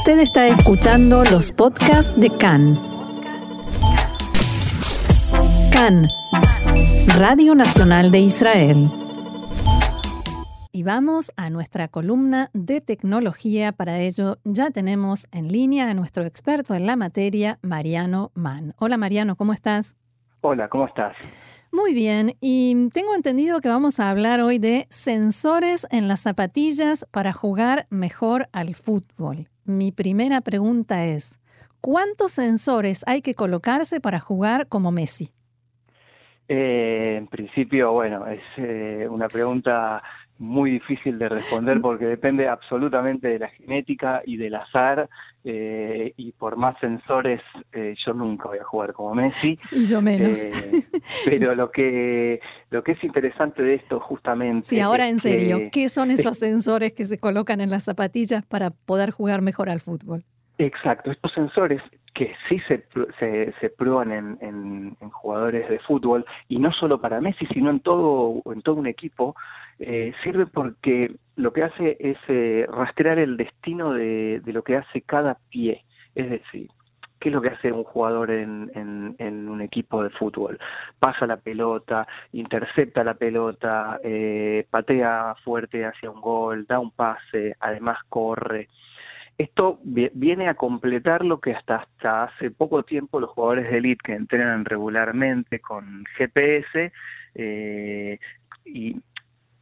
Usted está escuchando los podcasts de CAN. CAN, Radio Nacional de Israel. Y vamos a nuestra columna de tecnología. Para ello ya tenemos en línea a nuestro experto en la materia, Mariano Mann. Hola Mariano, ¿cómo estás? Hola, ¿cómo estás? Muy bien, y tengo entendido que vamos a hablar hoy de sensores en las zapatillas para jugar mejor al fútbol. Mi primera pregunta es, ¿cuántos sensores hay que colocarse para jugar como Messi? Eh, en principio, bueno, es eh, una pregunta muy difícil de responder mm. porque depende absolutamente de la genética y del azar eh, y por más sensores eh, yo nunca voy a jugar como Messi. Y yo menos. Eh, pero lo que lo que es interesante de esto justamente sí ahora en serio qué son esos sensores que se colocan en las zapatillas para poder jugar mejor al fútbol exacto estos sensores que sí se, se, se prueban en, en, jugadores de fútbol y no solo para Messi sino en todo en todo un equipo eh, sirve porque lo que hace es eh, rastrear el destino de, de, lo que hace cada pie es decir ¿Qué es lo que hace un jugador en, en, en, un equipo de fútbol? Pasa la pelota, intercepta la pelota, eh, patea fuerte hacia un gol, da un pase, además corre. Esto viene a completar lo que hasta, hasta hace poco tiempo los jugadores de élite que entrenan regularmente con GPS eh, y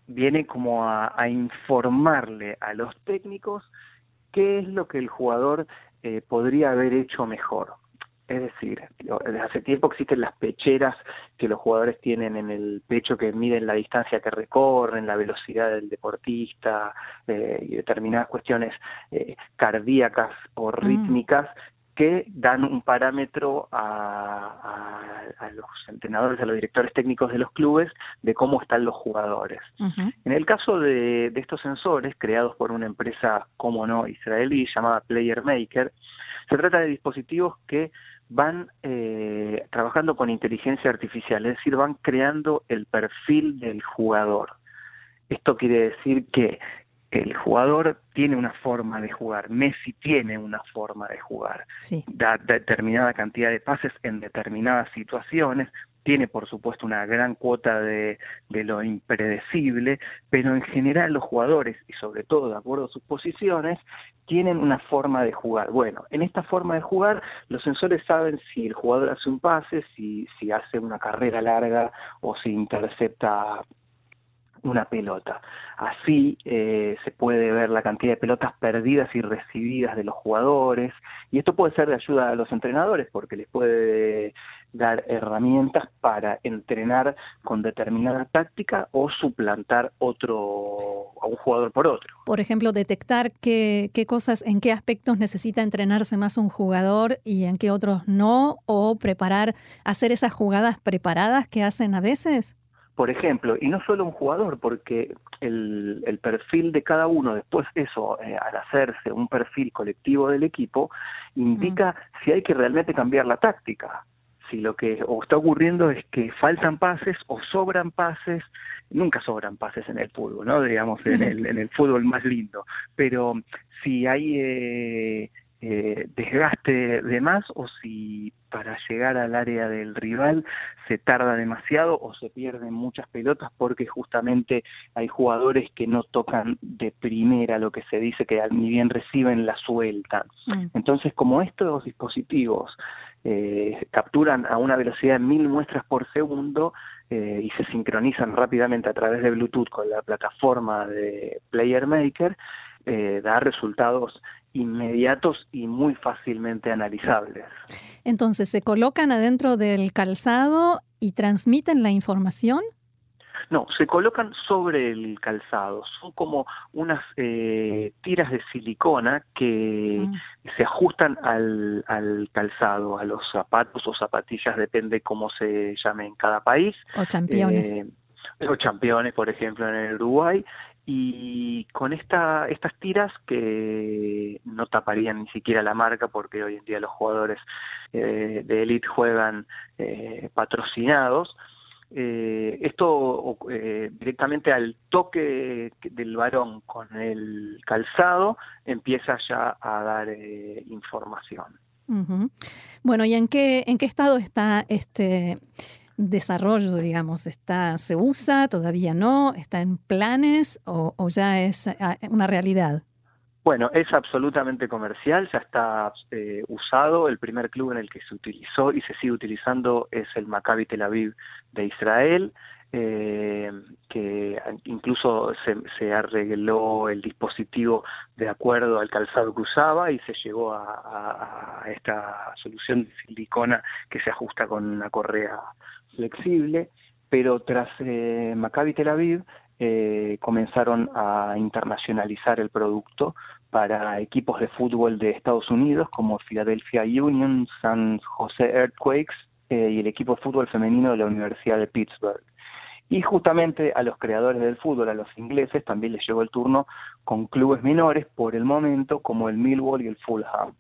viene como a, informarle a los técnicos qué es lo que el jugador eh, podría haber hecho mejor. Es decir, desde hace tiempo existen las pecheras que los jugadores tienen en el pecho que miden la distancia que recorren, la velocidad del deportista eh, y determinadas cuestiones eh, cardíacas o mm. rítmicas que dan un parámetro a, a, los entrenadores, a los directores técnicos de los clubes de cómo están los jugadores. En el caso de, de estos sensores, creados por una empresa, como no, israelí, llamada Player Maker, se trata de dispositivos que van eh, trabajando con inteligencia artificial, es decir, van creando el perfil del jugador. Esto quiere decir que el jugador tiene una forma de jugar, Messi tiene una forma de jugar, da determinada cantidad de pases en determinadas situaciones, tiene por supuesto una gran cuota de, de, lo impredecible, pero en general los jugadores, y sobre todo de acuerdo a sus posiciones, tienen una forma de jugar. Bueno, en esta forma de jugar, los sensores saben si el jugador hace un pase, si, si hace una carrera larga o si intercepta una pelota. Así eh, se puede ver la cantidad de pelotas perdidas y recibidas de los jugadores y esto puede ser de ayuda a los entrenadores porque les puede dar herramientas para entrenar con determinada táctica o suplantar otro a un jugador por otro. Por ejemplo, detectar qué, qué cosas, en qué aspectos necesita entrenarse más un jugador y en qué otros no, o preparar, hacer esas jugadas preparadas que hacen a veces por ejemplo, y no solo un jugador, porque el, el perfil de cada uno, después eso, eh, al hacerse un perfil colectivo del equipo, indica mm. si hay que realmente cambiar la táctica. Si lo que está ocurriendo es que faltan pases o sobran pases, nunca sobran pases en el fútbol, ¿no? Digamos, en el, en el fútbol más lindo. Pero si hay eh, eh, desgaste de más o si para llegar al área del rival se tarda demasiado o se pierden muchas pelotas porque justamente hay jugadores que no tocan de primera lo que se dice que ni bien reciben la suelta. Mm. Entonces, como estos dispositivos eh, capturan a una velocidad de mil muestras por segundo eh, y se sincronizan rápidamente a través de Bluetooth con la plataforma de Player Maker, eh, da resultados inmediatos y muy fácilmente analizables. Entonces, ¿se colocan adentro del calzado y transmiten la información? No, se colocan sobre el calzado. Son como unas eh, tiras de silicona que mm. se ajustan al, al, calzado, a los zapatos o zapatillas, depende cómo se llame en cada país. O championes. Eh, o championes, por ejemplo, en el Uruguay y con esta, estas tiras que no taparían ni siquiera la marca porque hoy en día los jugadores eh, de élite juegan eh, patrocinados, eh, esto eh, directamente al toque del varón con el calzado empieza ya a dar eh, información. Bueno, ¿y en qué, en qué estado está este desarrollo, digamos? ¿Está, ¿Se usa? ¿Todavía no? ¿Está en planes o, ya es ah, una realidad? Bueno, es absolutamente comercial, ya está eh, usado. El primer club en el que se utilizó y se sigue utilizando es el Maccabi Tel Aviv de Israel, eh, que incluso se, arregló el dispositivo de acuerdo al calzado que usaba y se llegó a esta solución de silicona que se ajusta con una correa flexible. Pero tras eh, Maccabi Tel Aviv, eh, comenzaron a internacionalizar el producto para equipos de fútbol de Estados Unidos como Philadelphia Union, San Jose Earthquakes eh, y el equipo de fútbol femenino de la Universidad de Pittsburgh. Y justamente a los creadores del fútbol, a los ingleses, también les llegó el turno con clubes menores por el momento como el Millwall y el Fulham.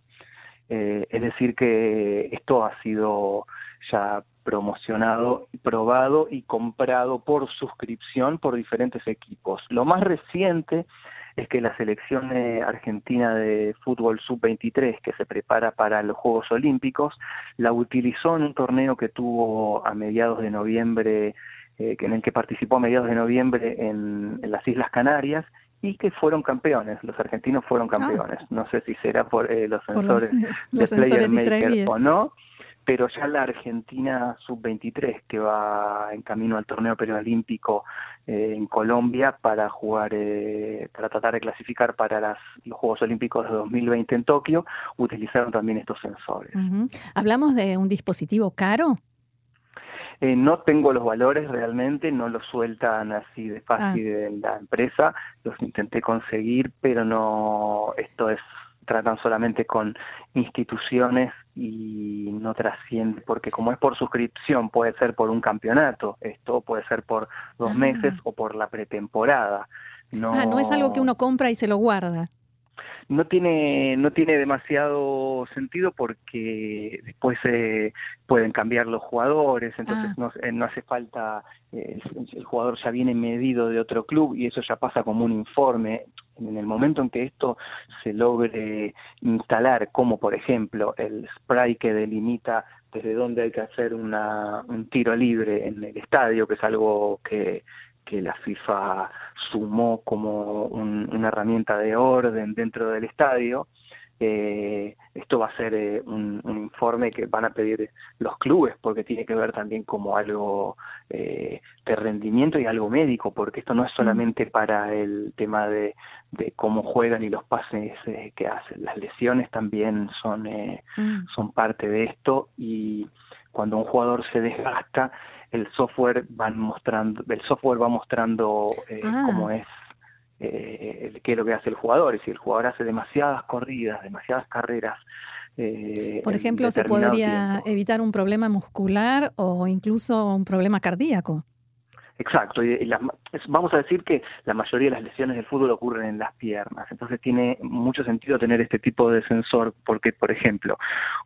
Eh, es decir, que esto ha sido ya promocionado, probado y comprado por suscripción por diferentes equipos. Lo más reciente es que la selección eh, argentina de fútbol sub-23 que se prepara para los Juegos Olímpicos la utilizó en un torneo que tuvo a mediados de noviembre, eh, en el que participó a mediados de noviembre en, las Islas Canarias y que fueron campeones, los argentinos fueron ah. campeones. No sé si será por eh, los sensores, los, de Player Maker o no, pero ya la Argentina sub-23 que va en camino al torneo periolímpico eh, en Colombia para jugar, eh, para tratar de clasificar para las, los Juegos Olímpicos de 2020 en Tokio, utilizaron también estos sensores. ¿Hablamos de un dispositivo caro? Eh, no tengo los valores realmente, no los sueltan así de fácil ah. en la empresa, los intenté conseguir, pero no, esto es tratan solamente con instituciones y no trasciende, porque como es por suscripción, puede ser por un campeonato, esto puede ser por dos ah. meses o por la pretemporada. No, ah, no es algo que uno compra y se lo guarda no tiene no tiene demasiado sentido porque después se pueden cambiar los jugadores entonces ah. no, no, hace falta eh, el, jugador ya viene medido de otro club y eso ya pasa como un informe en el momento en que esto se logre instalar como por ejemplo el spray que delimita desde dónde hay que hacer una, un tiro libre en el estadio que es algo que que la FIFA sumó como una herramienta de orden dentro del estadio. Eh, esto va a ser eh, un, informe que van a pedir los clubes porque tiene que ver también como algo eh, de rendimiento y algo médico porque esto no es mm. solamente para el tema de, de cómo juegan y los pases que hacen las lesiones también son mm. son parte de esto y cuando un jugador se desgasta el software van mostrando, el software va mostrando eh, ah. cómo es eh, qué es lo que hace el jugador, y si el jugador hace demasiadas corridas, demasiadas carreras. Eh, Por ejemplo, se podría evitar un problema muscular o incluso un problema cardíaco. Exacto, y, vamos a decir que la mayoría de las lesiones del fútbol ocurren en las piernas, entonces tiene mucho sentido tener este tipo de sensor, porque, por ejemplo,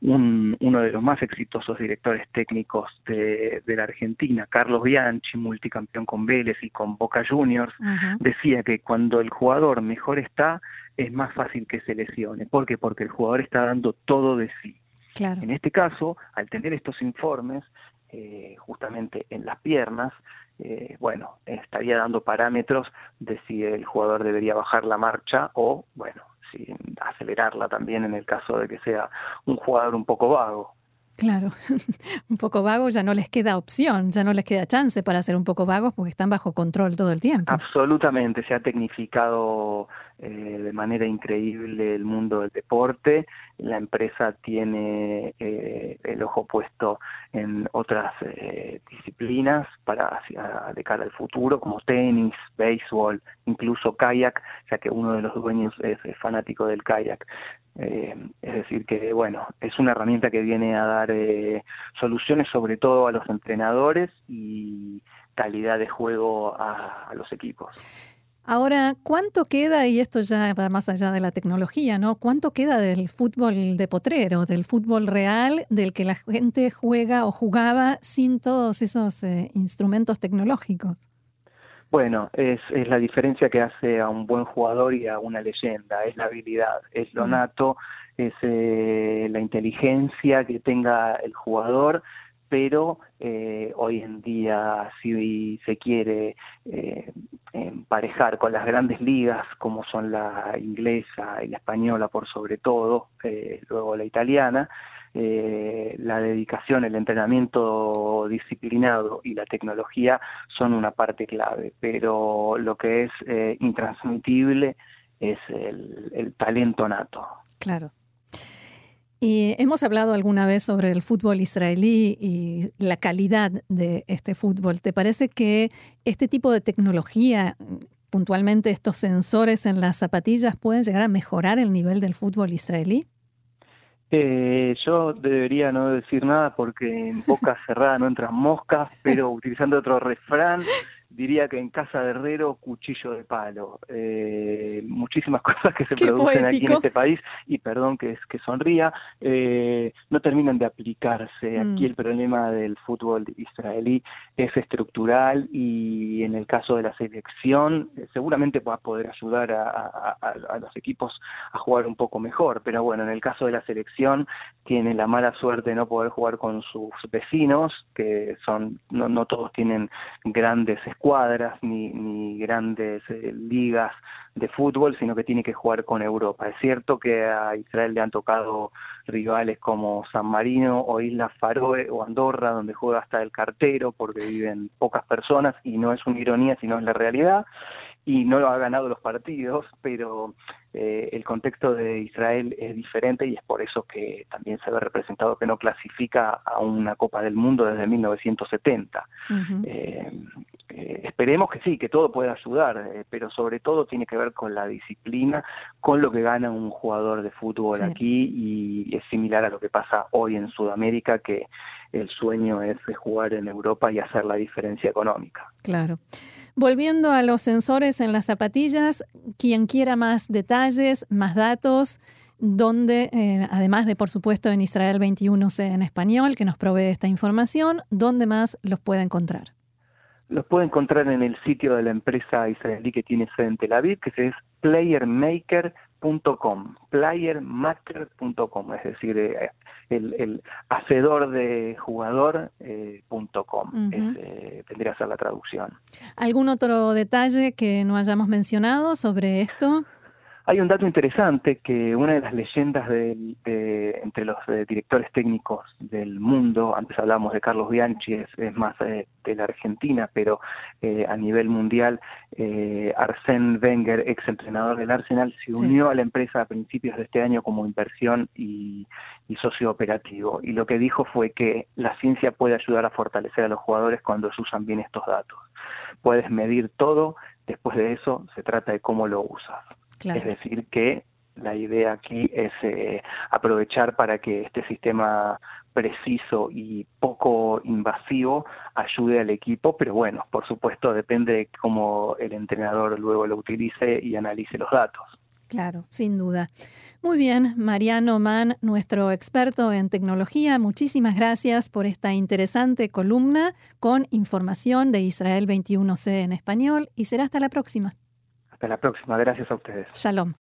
un, uno de los más exitosos directores técnicos de, la Argentina, Carlos Bianchi, multicampeón con Vélez y con Boca Juniors, decía que cuando el jugador mejor está, es más fácil que se lesione. ¿Por qué? Porque el jugador está dando todo de sí. En este caso, al tener estos informes, eh, justamente en las piernas, eh, bueno, estaría dando parámetros de si el jugador debería bajar la marcha o, bueno, si acelerarla también en el caso de que sea un jugador un poco vago. Claro, un poco vago ya no les queda opción, ya no les queda chance para ser un poco vagos porque están bajo control todo el tiempo. Absolutamente, se ha tecnificado eh, de manera increíble el mundo del deporte. La empresa tiene eh, el ojo puesto en otras eh, disciplinas para hacia, de cara al futuro, como tenis, béisbol, incluso kayak, ya que uno de los dueños es fanático del kayak. Eh, es decir, que bueno, es una herramienta que viene a dar eh, soluciones sobre todo a los entrenadores y calidad de juego a, los equipos. Ahora, ¿cuánto queda, y esto ya va más allá de la tecnología, ¿no? ¿Cuánto queda del fútbol de potrero, del fútbol real, del que la gente juega o jugaba sin todos esos eh, instrumentos tecnológicos? Bueno, es, es, la diferencia que hace a un buen jugador y a una leyenda, es la habilidad, es lo nato, es eh, la inteligencia que tenga el jugador, pero eh, hoy en día si se quiere eh, emparejar con las grandes ligas como son la inglesa y la española por sobre todo, eh, luego la italiana, eh, la dedicación, el entrenamiento disciplinado y la tecnología son una parte clave, pero lo que es intransmitible es el, el talento nato. Claro. Y hemos hablado alguna vez sobre el fútbol israelí y la calidad de este fútbol. ¿Te parece que este tipo de tecnología, puntualmente estos sensores en las zapatillas, pueden llegar a mejorar el nivel del fútbol israelí? Eh, yo debería no decir nada porque en boca cerrada no entran moscas, pero utilizando otro refrán, diría que en casa de herrero, cuchillo de palo. Eh, muchísimas cosas que se producen aquí en este país, y perdón que, que sonría, eh, no terminan de aplicarse. Aquí mm. el problema del fútbol israelí es estructural y en el caso de la selección eh, seguramente va a poder ayudar a, a, los equipos a jugar un poco mejor, pero bueno, en el caso de la selección tiene la mala suerte de no poder jugar con sus vecinos, que son no, no todos tienen grandes cuadras ni, grandes eh, ligas de fútbol, sino que tiene que jugar con Europa. Es cierto que a Israel le han tocado rivales como San Marino o Islas Faroe o Andorra, donde juega hasta el cartero porque viven pocas personas y no es una ironía, sino es la realidad y no ha ganado los partidos, pero eh, el contexto de Israel es diferente y es por eso que también se ve representado que no clasifica a una Copa del Mundo desde 1970. eh, eh, esperemos que sí, que todo pueda ayudar, eh, pero sobre todo tiene que ver con la disciplina, con lo que gana un jugador de fútbol aquí y es similar a lo que pasa hoy en Sudamérica, que el sueño es jugar en Europa y hacer la diferencia económica. Claro. Volviendo a los sensores en las zapatillas, quien quiera más detalles, más datos, donde, eh, además de, por supuesto, en Israel 21C en español, que nos provee esta información, ¿dónde más los puede encontrar? Los puede encontrar en el sitio de la empresa israelí que tiene sede en Tel Aviv, que es playermaker.com, playermaker.com, es decir, eh, el, el, hacedor de jugador.com, eh, eh, tendría que ser la traducción. ¿Algún otro detalle que no hayamos mencionado sobre esto? Hay un dato interesante que una de las leyendas de, entre los eh, directores técnicos del mundo, antes hablábamos de Carlos Bianchi, es, más eh, de la Argentina, pero eh, a nivel mundial, Arsène Wenger, ex entrenador del Arsenal, se unió a la empresa a principios de este año como inversión y, y socio operativo. Y lo que dijo fue que la ciencia puede ayudar a fortalecer a los jugadores cuando se usan bien estos datos. Puedes medir todo, después de eso se trata de cómo lo usas. Es decir, que la idea aquí es eh, aprovechar para que este sistema preciso y poco invasivo ayude al equipo, pero bueno, por supuesto depende de cómo el entrenador luego lo utilice y analice los datos. Claro, sin duda. Muy bien, Mariano Mann, nuestro experto en tecnología, muchísimas gracias por esta interesante columna con información de Israel 21C en español y será hasta la próxima. Hasta la próxima. Gracias a ustedes. Shalom.